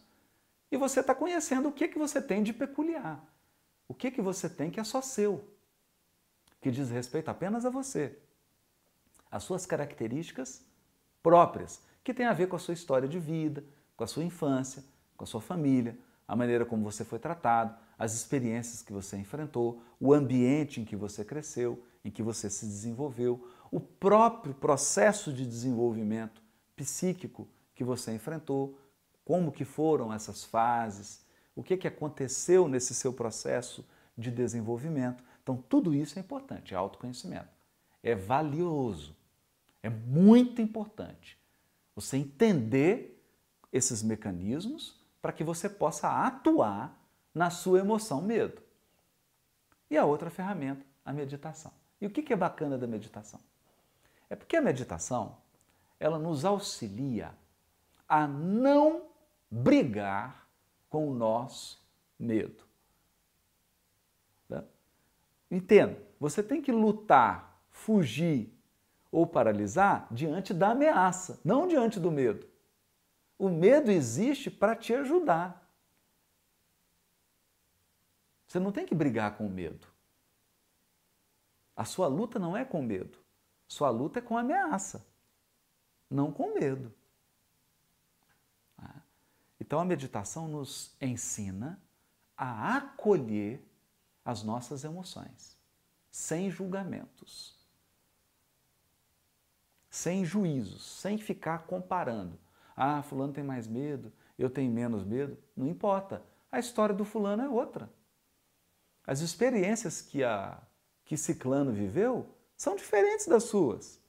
e você está conhecendo o que, que você tem de peculiar. O que, que você tem que é só seu, que diz respeito apenas a você. As suas características próprias, que tem a ver com a sua história de vida, com a sua infância, com a sua família, a maneira como você foi tratado, as experiências que você enfrentou, o ambiente em que você cresceu, em que você se desenvolveu, o próprio processo de desenvolvimento psíquico que você enfrentou, como que foram essas fases, o que, que aconteceu nesse seu processo de desenvolvimento. Então, tudo isso é importante, é autoconhecimento. É valioso, é muito importante você entender esses mecanismos para que você possa atuar na sua emoção medo. E a outra ferramenta, a meditação. E o que é bacana da meditação? É porque a meditação, ela nos auxilia a não brigar com o nosso medo. Tá? Entenda, você tem que lutar, fugir ou paralisar diante da ameaça, não diante do medo. O medo existe para te ajudar. Você não tem que brigar com o medo. A sua luta não é com medo. Sua luta é com ameaça, não com medo. Ah. Então a meditação nos ensina a acolher as nossas emoções, sem julgamentos, sem juízos, sem ficar comparando. Ah, fulano tem mais medo, eu tenho menos medo. Não importa. A história do fulano é outra. As experiências que a que Ciclano viveu são diferentes das suas.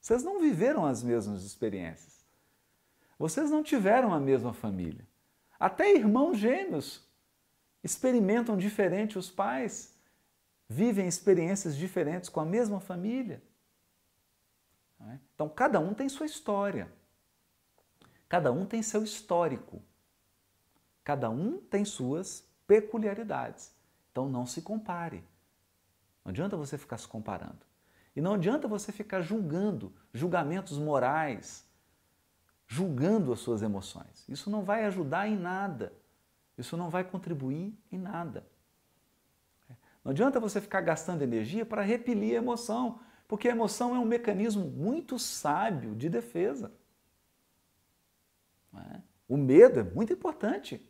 Vocês não viveram as mesmas experiências. Vocês não tiveram a mesma família. Até irmãos gêmeos experimentam diferente os pais, vivem experiências diferentes com a mesma família. É? Então, cada um tem sua história. Cada um tem seu histórico. Cada um tem suas peculiaridades. Então, não se compare. Não adianta você ficar se comparando. E não adianta você ficar julgando, julgamentos morais, julgando as suas emoções. Isso não vai ajudar em nada. Isso não vai contribuir em nada. Não adianta você ficar gastando energia para repelir a emoção, porque a emoção é um mecanismo muito sábio de defesa. É? O medo é muito importante.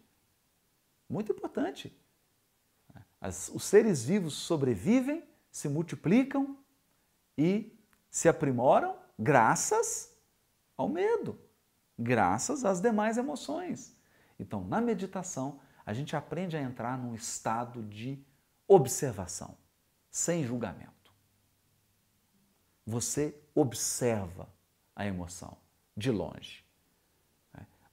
Muito importante. As, os seres vivos sobrevivem, se multiplicam e se aprimoram graças ao medo, graças às demais emoções. Então, na meditação, a gente aprende a entrar num estado de observação, sem julgamento. Você observa a emoção de longe.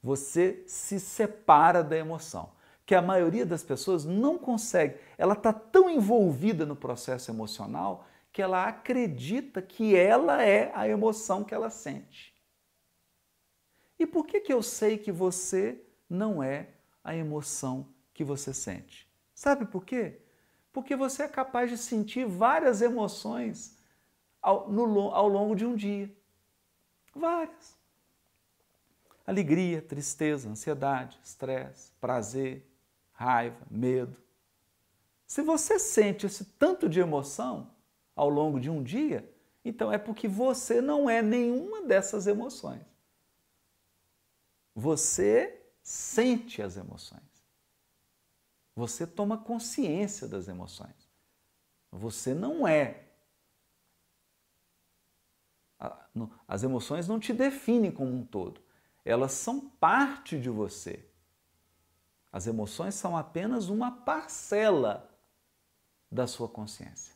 Você se separa da emoção que a maioria das pessoas não consegue. Ela está tão envolvida no processo emocional que ela acredita que ela é a emoção que ela sente. E por que, que eu sei que você não é a emoção que você sente? Sabe por quê? Porque você é capaz de sentir várias emoções ao, no, ao longo de um dia. Várias. Alegria, tristeza, ansiedade, estresse, prazer, raiva, medo. Se você sente esse tanto de emoção ao longo de um dia, então é porque você não é nenhuma dessas emoções. Você sente as emoções. Você toma consciência das emoções. Você não é. As emoções não te definem como um todo. Elas são parte de você. As emoções são apenas uma parcela da sua consciência.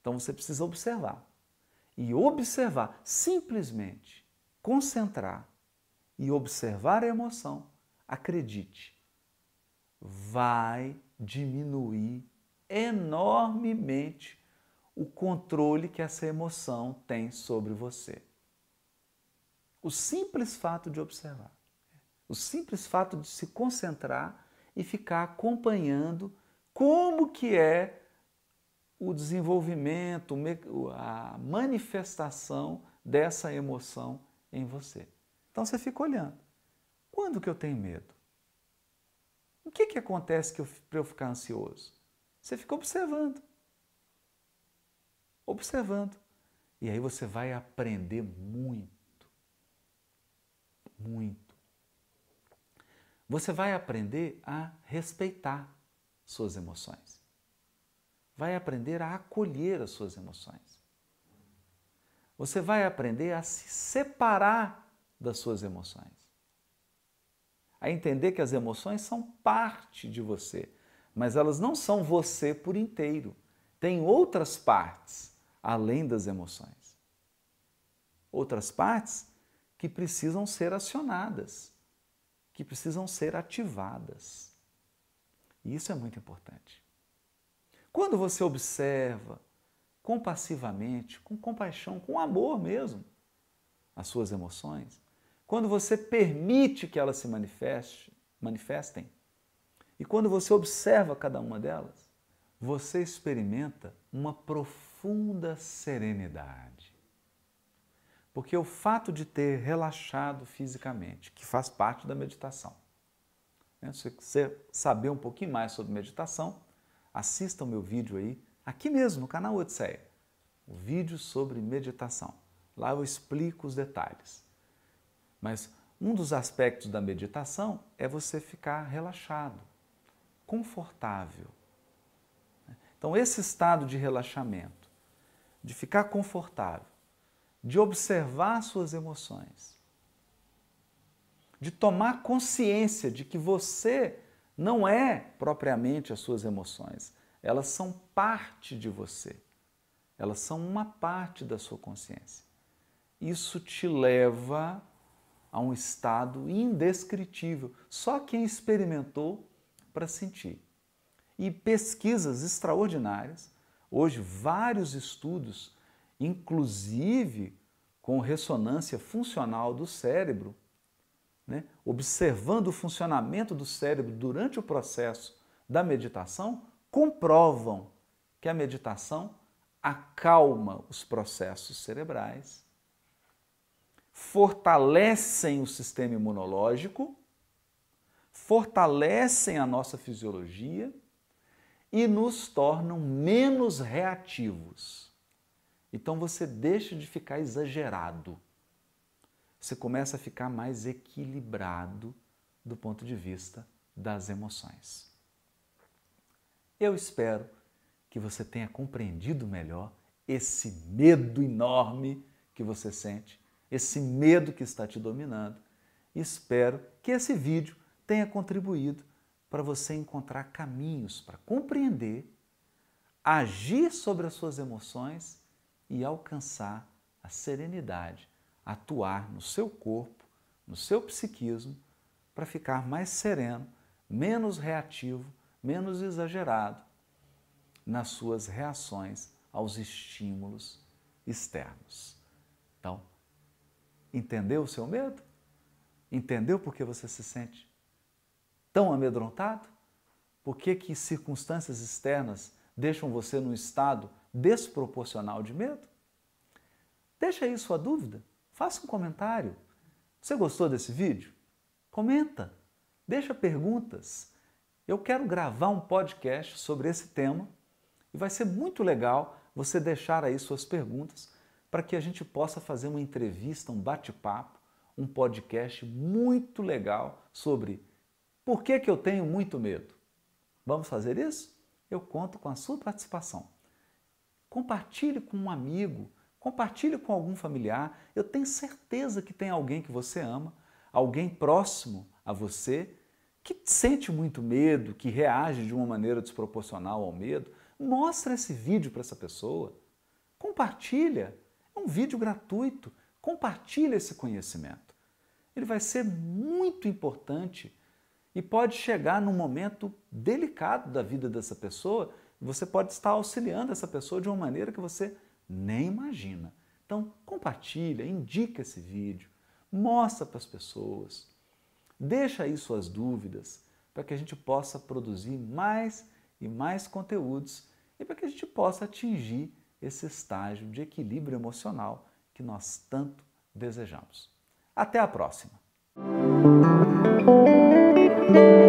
Então você precisa observar. E observar, simplesmente concentrar e observar a emoção, acredite, vai diminuir enormemente o controle que essa emoção tem sobre você. O simples fato de observar. O simples fato de se concentrar e ficar acompanhando como que é o desenvolvimento, a manifestação dessa emoção em você. Então você fica olhando. Quando que eu tenho medo? O que, que acontece para eu ficar ansioso? Você fica observando. Observando. E aí você vai aprender muito. Muito você vai aprender a respeitar suas emoções. Vai aprender a acolher as suas emoções. Você vai aprender a se separar das suas emoções. A entender que as emoções são parte de você, mas elas não são você por inteiro. Tem outras partes além das emoções. Outras partes que precisam ser acionadas, que precisam ser ativadas. E isso é muito importante. Quando você observa compassivamente, com compaixão, com amor mesmo, as suas emoções, quando você permite que elas se manifeste, manifestem, e quando você observa cada uma delas, você experimenta uma profunda serenidade. Porque o fato de ter relaxado fisicamente, que faz parte da meditação, né? se você saber um pouquinho mais sobre meditação, assista o meu vídeo aí, aqui mesmo no canal Odisseia, o vídeo sobre meditação. Lá eu explico os detalhes. Mas um dos aspectos da meditação é você ficar relaxado, confortável. Então, esse estado de relaxamento, de ficar confortável, de observar suas emoções, de tomar consciência de que você não é propriamente as suas emoções, elas são parte de você, elas são uma parte da sua consciência. Isso te leva a um estado indescritível. Só quem experimentou para sentir. E pesquisas extraordinárias, hoje vários estudos, inclusive com ressonância funcional do cérebro, né, observando o funcionamento do cérebro durante o processo da meditação, comprovam que a meditação acalma os processos cerebrais fortalecem o sistema imunológico, fortalecem a nossa fisiologia e nos tornam menos reativos. Então você deixa de ficar exagerado. Você começa a ficar mais equilibrado do ponto de vista das emoções. Eu espero que você tenha compreendido melhor esse medo enorme que você sente esse medo que está te dominando. Espero que esse vídeo tenha contribuído para você encontrar caminhos para compreender, agir sobre as suas emoções e alcançar a serenidade, atuar no seu corpo, no seu psiquismo, para ficar mais sereno, menos reativo, menos exagerado nas suas reações aos estímulos externos. Então, Entendeu o seu medo? Entendeu por que você se sente tão amedrontado? Por que, que circunstâncias externas deixam você num estado desproporcional de medo? Deixa aí sua dúvida, faça um comentário. Você gostou desse vídeo? Comenta, deixa perguntas. Eu quero gravar um podcast sobre esse tema e vai ser muito legal você deixar aí suas perguntas para que a gente possa fazer uma entrevista, um bate-papo, um podcast muito legal sobre por que, que eu tenho muito medo. Vamos fazer isso? Eu conto com a sua participação. Compartilhe com um amigo, compartilhe com algum familiar. Eu tenho certeza que tem alguém que você ama, alguém próximo a você que sente muito medo, que reage de uma maneira desproporcional ao medo. Mostra esse vídeo para essa pessoa. Compartilha. É um vídeo gratuito. Compartilhe esse conhecimento. Ele vai ser muito importante e pode chegar num momento delicado da vida dessa pessoa. Você pode estar auxiliando essa pessoa de uma maneira que você nem imagina. Então, compartilha, indica esse vídeo, mostra para as pessoas, deixa aí suas dúvidas para que a gente possa produzir mais e mais conteúdos e para que a gente possa atingir esse estágio de equilíbrio emocional que nós tanto desejamos. Até a próxima! thank you